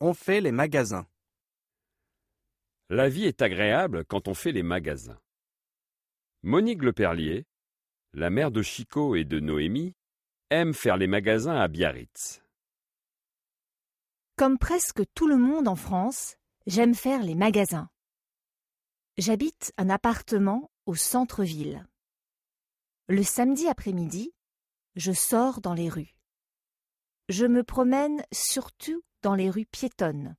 On fait les magasins. La vie est agréable quand on fait les magasins. Monique Leperlier, la mère de Chico et de Noémie, aime faire les magasins à Biarritz. Comme presque tout le monde en France, j'aime faire les magasins. J'habite un appartement au centre-ville. Le samedi après-midi, je sors dans les rues. Je me promène surtout dans les rues piétonnes.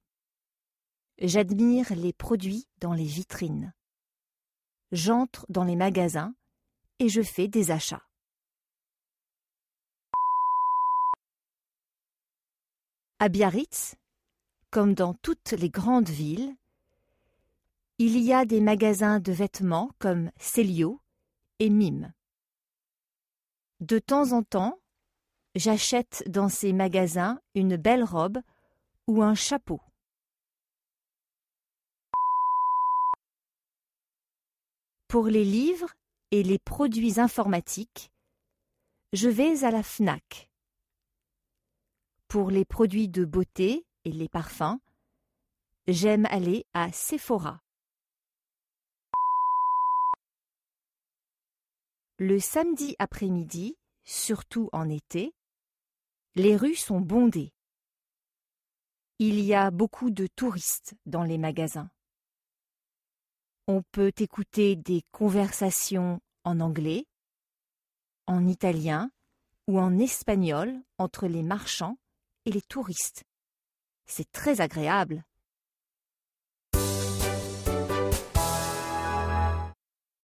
J'admire les produits dans les vitrines. J'entre dans les magasins et je fais des achats. À Biarritz, comme dans toutes les grandes villes, il y a des magasins de vêtements comme Célio et Mime. De temps en temps, j'achète dans ces magasins une belle robe ou un chapeau. Pour les livres et les produits informatiques, je vais à la FNAC. Pour les produits de beauté et les parfums, j'aime aller à Sephora. Le samedi après-midi, surtout en été, les rues sont bondées. Il y a beaucoup de touristes dans les magasins. On peut écouter des conversations en anglais, en italien ou en espagnol entre les marchands et les touristes. C'est très agréable.